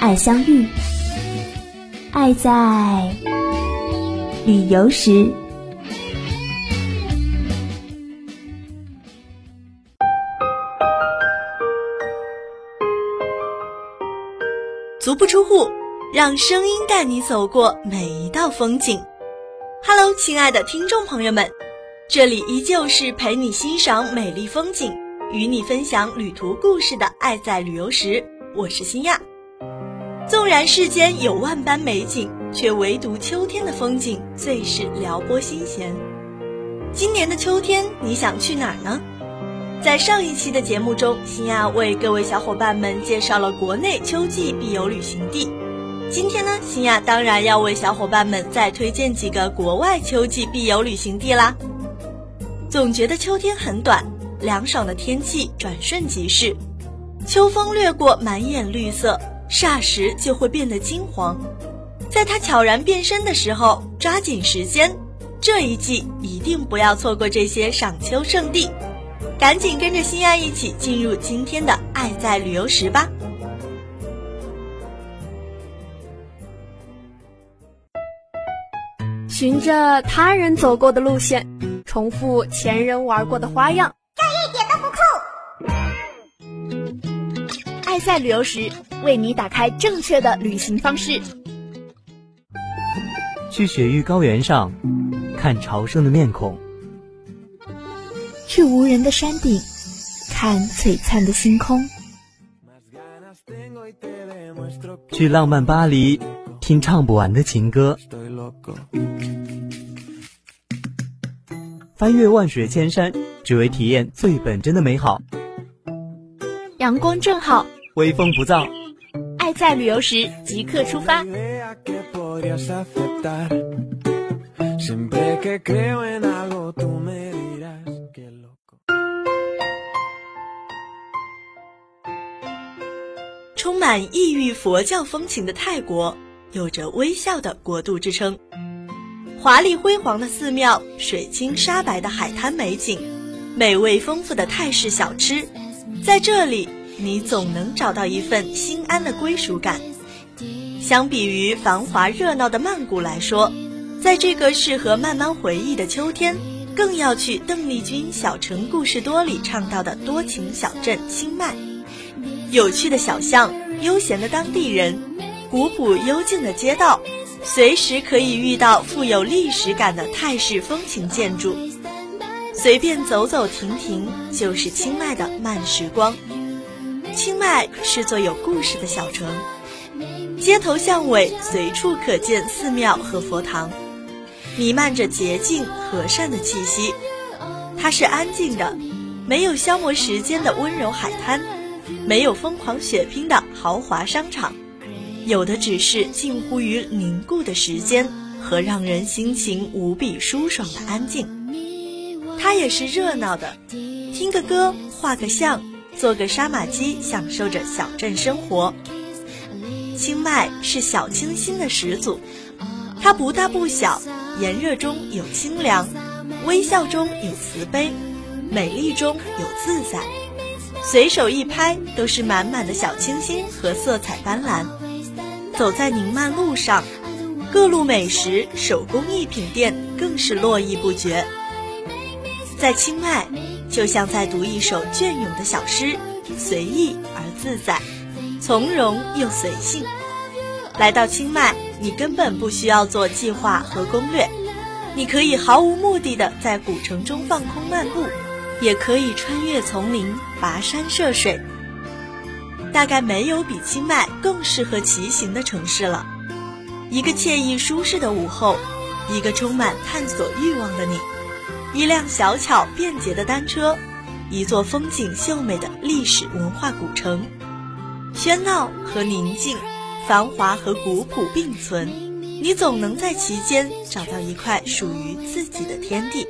爱相遇，爱在旅游时。足不出户，让声音带你走过每一道风景。Hello，亲爱的听众朋友们，这里依旧是陪你欣赏美丽风景，与你分享旅途故事的《爱在旅游时》，我是新亚。纵然世间有万般美景，却唯独秋天的风景最是撩拨心弦。今年的秋天，你想去哪儿呢？在上一期的节目中，新亚为各位小伙伴们介绍了国内秋季必游旅行地。今天呢，新亚当然要为小伙伴们再推荐几个国外秋季必游旅行地啦。总觉得秋天很短，凉爽的天气转瞬即逝，秋风掠过，满眼绿色。霎时就会变得金黄，在它悄然变身的时候，抓紧时间，这一季一定不要错过这些赏秋圣地，赶紧跟着心爱一起进入今天的《爱在旅游时》吧。循着他人走过的路线，重复前人玩过的花样，爱在旅游时，为你打开正确的旅行方式。去雪域高原上看朝圣的面孔，去无人的山顶看璀璨的星空，去浪漫巴黎听唱不完的情歌，翻越万水千山，只为体验最本真的美好。阳光正好。微风不燥，爱在旅游时即刻出发。充满异域佛教风情的泰国，有着微笑的国度之称。华丽辉煌的寺庙，水清沙白的海滩美景，美味丰富的泰式小吃，在这里。你总能找到一份心安的归属感。相比于繁华热闹的曼谷来说，在这个适合慢慢回忆的秋天，更要去邓丽君《小城故事多》里唱到的多情小镇清迈。有趣的小巷，悠闲的当地人，古朴幽静的街道，随时可以遇到富有历史感的泰式风情建筑。随便走走停停，就是清迈的慢时光。清迈是座有故事的小城，街头巷尾随处可见寺庙和佛堂，弥漫着洁净和善的气息。它是安静的，没有消磨时间的温柔海滩，没有疯狂血拼的豪华商场，有的只是近乎于凝固的时间和让人心情无比舒爽的安静。它也是热闹的，听个歌，画个像。做个杀马机，享受着小镇生活。清迈是小清新的始祖，它不大不小，炎热中有清凉，微笑中有慈悲，美丽中有自在。随手一拍，都是满满的小清新和色彩斑斓。走在宁曼路上，各路美食、手工艺品店更是络绎不绝。在清迈。就像在读一首隽永的小诗，随意而自在，从容又随性。来到清迈，你根本不需要做计划和攻略，你可以毫无目的的在古城中放空漫步，也可以穿越丛林，跋山涉水。大概没有比清迈更适合骑行的城市了。一个惬意舒适的午后，一个充满探索欲望的你。一辆小巧便捷的单车，一座风景秀美的历史文化古城，喧闹和宁静，繁华和古朴并存，你总能在其间找到一块属于自己的天地。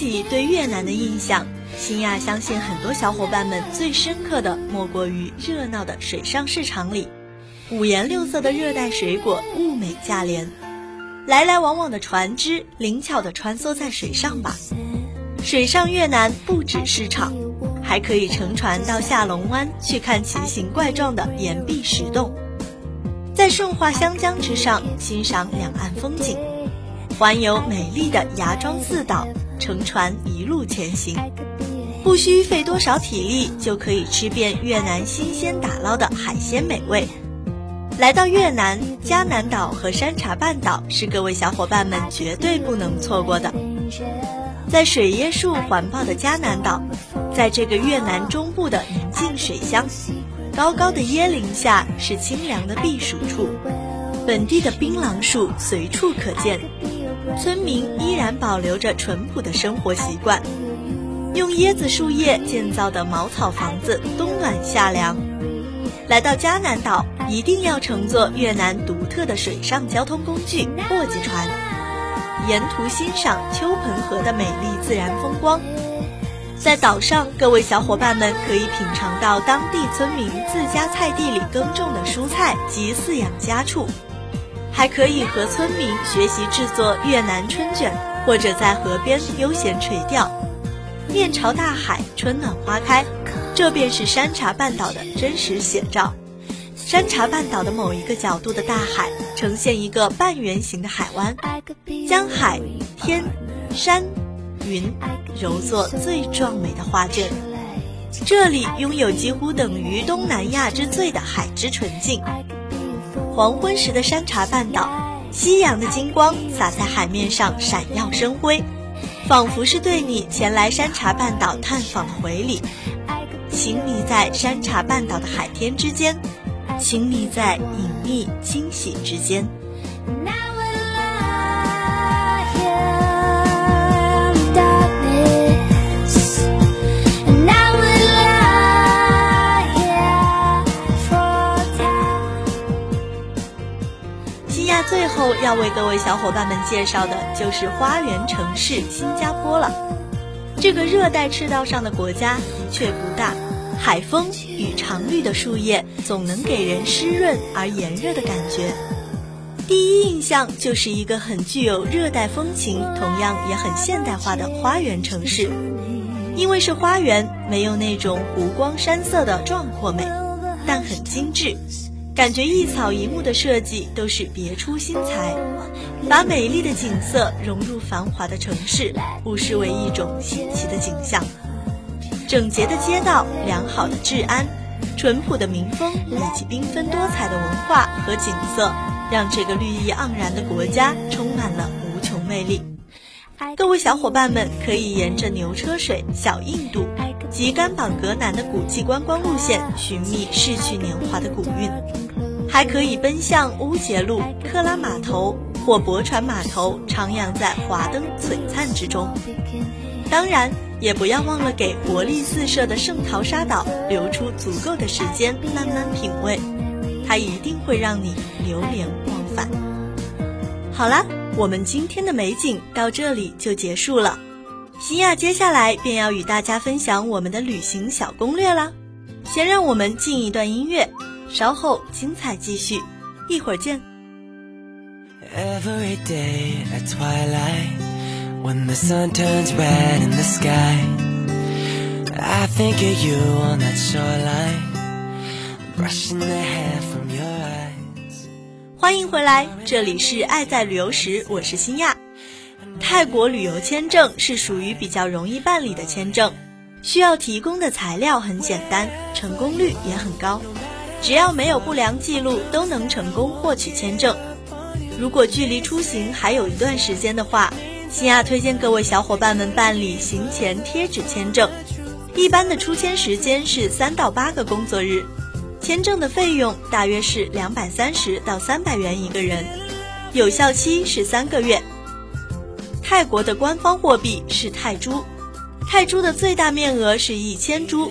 起对越南的印象，新亚相信很多小伙伴们最深刻的莫过于热闹的水上市场里，五颜六色的热带水果物美价廉，来来往往的船只灵巧地穿梭在水上吧。水上越南不止市场，还可以乘船到下龙湾去看奇形怪状的岩壁石洞，在顺化湘江之上欣赏两岸风景，环游美丽的芽庄四岛。乘船一路前行，不需费多少体力就可以吃遍越南新鲜打捞的海鲜美味。来到越南，嘉南岛和山茶半岛是各位小伙伴们绝对不能错过的。在水椰树环抱的嘉南岛，在这个越南中部的宁静水乡，高高的椰林下是清凉的避暑处，本地的槟榔树随处可见。村民依然保留着淳朴的生活习惯，用椰子树叶建造的茅草房子，冬暖夏凉。来到嘉南岛，一定要乘坐越南独特的水上交通工具——簸箕船，沿途欣赏秋盆河的美丽自然风光。在岛上，各位小伙伴们可以品尝到当地村民自家菜地里耕种的蔬菜及饲养家畜。还可以和村民学习制作越南春卷，或者在河边悠闲垂钓。面朝大海，春暖花开，这便是山茶半岛的真实写照。山茶半岛的某一个角度的大海，呈现一个半圆形的海湾，将海、天、山、云揉作最壮美的画卷。这里拥有几乎等于东南亚之最的海之纯净。黄昏时的山茶半岛，夕阳的金光洒在海面上，闪耀生辉，仿佛是对你前来山茶半岛探访的回礼。情迷在山茶半岛的海天之间，情迷在隐秘惊喜之间。后要为各位小伙伴们介绍的就是花园城市新加坡了。这个热带赤道上的国家的确不大，海风与常绿的树叶总能给人湿润而炎热的感觉。第一印象就是一个很具有热带风情，同样也很现代化的花园城市。因为是花园，没有那种湖光山色的壮阔美，但很精致。感觉一草一木的设计都是别出心裁，把美丽的景色融入繁华的城市，不失为一种新奇的景象。整洁的街道、良好的治安、淳朴的民风以及缤纷多彩的文化和景色，让这个绿意盎然的国家充满了无穷魅力。各位小伙伴们可以沿着牛车水、小印度。及甘榜格南的古迹观光路线，寻觅逝去年华的古韵；还可以奔向乌节路、克拉码头或驳船码头，徜徉在华灯璀璨之中。当然，也不要忘了给活力四射的圣淘沙岛留出足够的时间，慢慢品味，它一定会让你流连忘返。好啦，我们今天的美景到这里就结束了。西亚接下来便要与大家分享我们的旅行小攻略啦。先让我们进一段音乐，稍后精彩继续，一会儿见。欢迎回来，这里是爱在旅游时，我是新亚。泰国旅游签证是属于比较容易办理的签证，需要提供的材料很简单，成功率也很高，只要没有不良记录，都能成功获取签证。如果距离出行还有一段时间的话，新亚推荐各位小伙伴们办理行前贴纸签证，一般的出签时间是三到八个工作日，签证的费用大约是两百三十到三百元一个人，有效期是三个月。泰国的官方货币是泰铢，泰铢的最大面额是一千铢，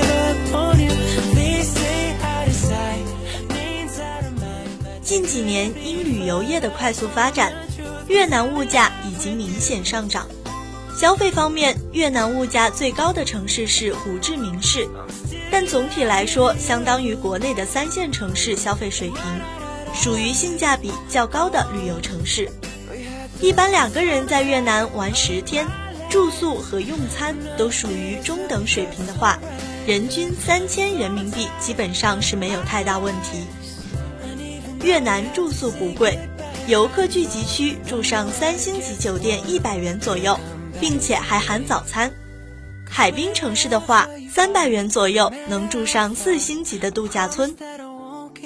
近几年因旅游业的快速发展，越南物价已经明显上涨。消费方面，越南物价最高的城市是胡志明市。但总体来说，相当于国内的三线城市消费水平，属于性价比较高的旅游城市。一般两个人在越南玩十天，住宿和用餐都属于中等水平的话，人均三千人民币基本上是没有太大问题。越南住宿不贵，游客聚集区住上三星级酒店一百元左右，并且还含早餐。海滨城市的话，三百元左右能住上四星级的度假村。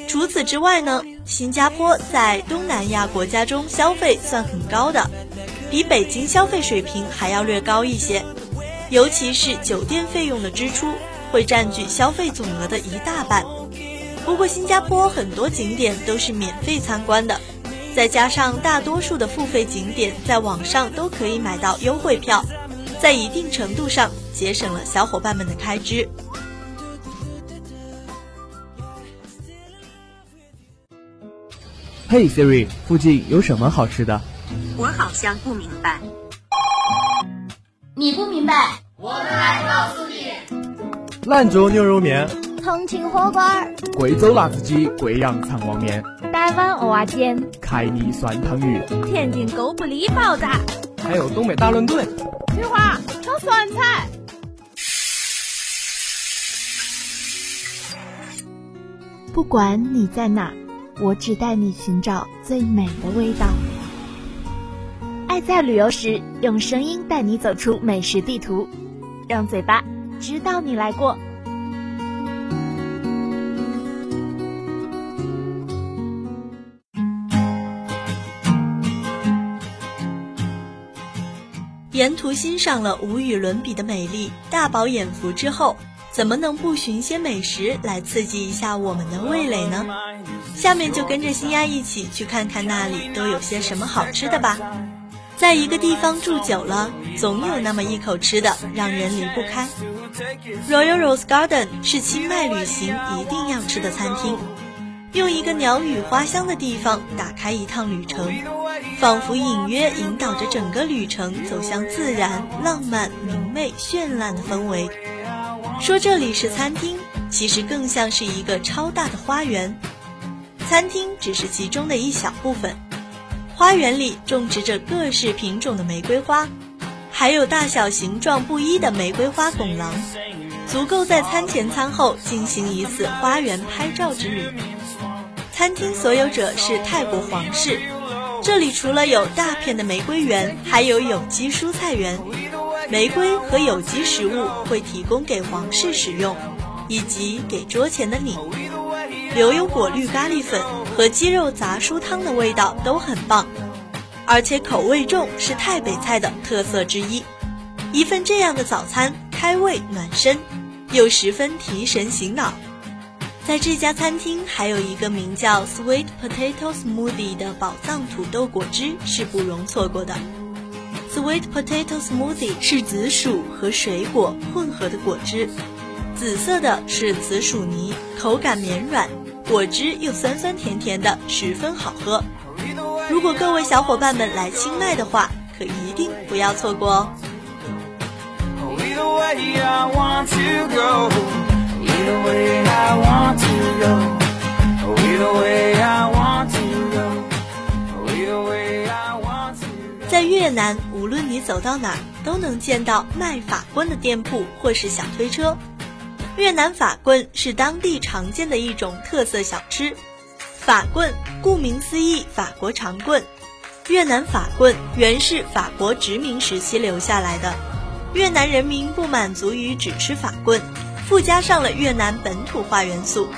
除此之外呢，新加坡在东南亚国家中消费算很高的，比北京消费水平还要略高一些。尤其是酒店费用的支出会占据消费总额的一大半。不过新加坡很多景点都是免费参观的，再加上大多数的付费景点在网上都可以买到优惠票，在一定程度上。节省了小伙伴们的开支。嘿，Siri，附近有什么好吃的？我好像不明白。你不明白，我们来告诉你。兰州牛肉面，重庆火锅，贵州辣子鸡，贵阳肠旺面，台湾蚵仔煎，凯里酸汤鱼，天津狗不理包子，还有东北大乱炖。菊花炒酸菜。不管你在哪，我只带你寻找最美的味道。爱在旅游时，用声音带你走出美食地图，让嘴巴知道你来过。沿途欣赏了无与伦比的美丽，大饱眼福之后。怎么能不寻些美食来刺激一下我们的味蕾呢？下面就跟着新丫一起去看看那里都有些什么好吃的吧。在一个地方住久了，总有那么一口吃的让人离不开。Royal Rose Garden 是清迈旅行一定要吃的餐厅。用一个鸟语花香的地方打开一趟旅程，仿佛隐约引导着整个旅程走向自然、浪漫、明媚、绚烂的氛围。说这里是餐厅，其实更像是一个超大的花园。餐厅只是其中的一小部分，花园里种植着各式品种的玫瑰花，还有大小形状不一的玫瑰花拱廊，足够在餐前餐后进行一次花园拍照之旅。餐厅所有者是泰国皇室，这里除了有大片的玫瑰园，还有有机蔬菜园。玫瑰和有机食物会提供给皇室使用，以及给桌前的你。留有果绿咖喱粉和鸡肉杂蔬汤的味道都很棒，而且口味重是泰北菜的特色之一。一份这样的早餐开胃暖身，又十分提神醒脑。在这家餐厅还有一个名叫 Sweet Potato Smoothie 的宝藏土豆果汁是不容错过的。Sweet potato smoothie 是紫薯和水果混合的果汁，紫色的是紫薯泥，口感绵软，果汁又酸酸甜甜的，十分好喝。如果各位小伙伴们来清迈的话，可一定不要错过哦。在越南，无论你走到哪儿，都能见到卖法棍的店铺或是小推车。越南法棍是当地常见的一种特色小吃，法棍，顾名思义，法国长棍。越南法棍原是法国殖民时期留下来的，越南人民不满足于只吃法棍，附加上了越南本土化元素。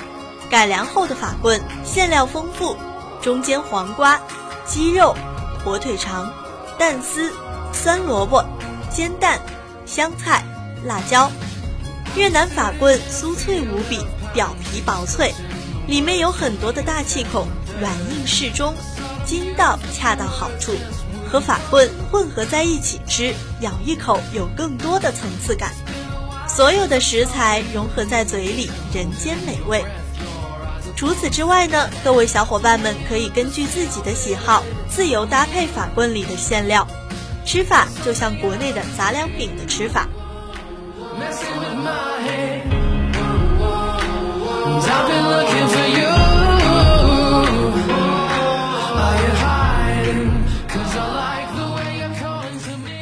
改良后的法棍馅料丰富，中间黄瓜、鸡肉、火腿肠、蛋丝、酸萝卜、煎蛋、香菜、辣椒。越南法棍酥脆无比，表皮薄脆，里面有很多的大气孔，软硬适中，筋道恰到好处。和法棍混合在一起吃，咬一口有更多的层次感。所有的食材融合在嘴里，人间美味。除此之外呢，各位小伙伴们可以根据自己的喜好自由搭配法棍里的馅料，吃法就像国内的杂粮饼的吃法。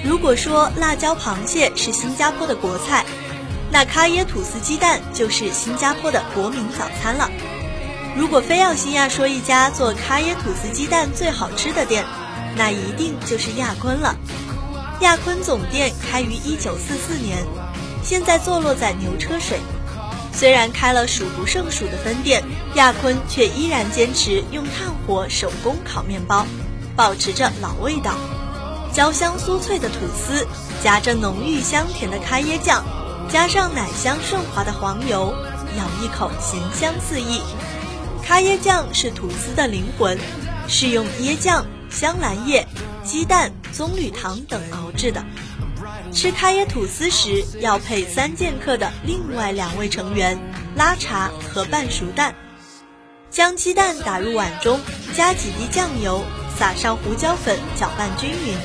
如果说辣椒螃蟹是新加坡的国菜，那咖椰吐司鸡蛋就是新加坡的国民早餐了。如果非要新亚说一家做咖椰吐司鸡蛋最好吃的店，那一定就是亚坤了。亚坤总店开于一九四四年，现在坐落在牛车水。虽然开了数不胜数的分店，亚坤却依然坚持用炭火手工烤面包，保持着老味道。焦香酥脆的吐司，夹着浓郁香甜的咖椰酱，加上奶香顺滑的黄油，咬一口咸香四溢。咖椰酱是吐司的灵魂，是用椰酱、香兰叶、鸡蛋、棕榈糖等熬制的。吃咖椰吐司时要配三剑客的另外两位成员拉茶和半熟蛋。将鸡蛋打入碗中，加几滴酱油，撒上胡椒粉，搅拌均匀，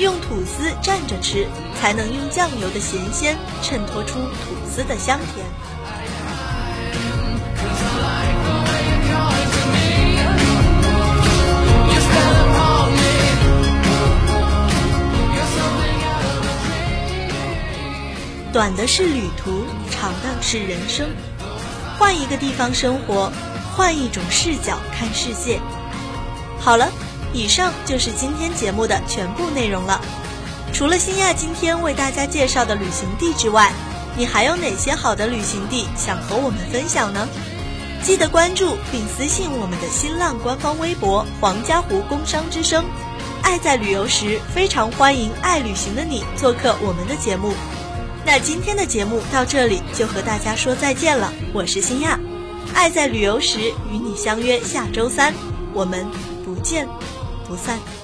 用吐司蘸着吃，才能用酱油的咸鲜衬托出吐司的香甜。短的是旅途，长的是人生。换一个地方生活，换一种视角看世界。好了，以上就是今天节目的全部内容了。除了新亚今天为大家介绍的旅行地之外，你还有哪些好的旅行地想和我们分享呢？记得关注并私信我们的新浪官方微博“黄家湖工商之声”。爱在旅游时，非常欢迎爱旅行的你做客我们的节目。那今天的节目到这里就和大家说再见了，我是新亚，爱在旅游时与你相约下周三，我们不见不散。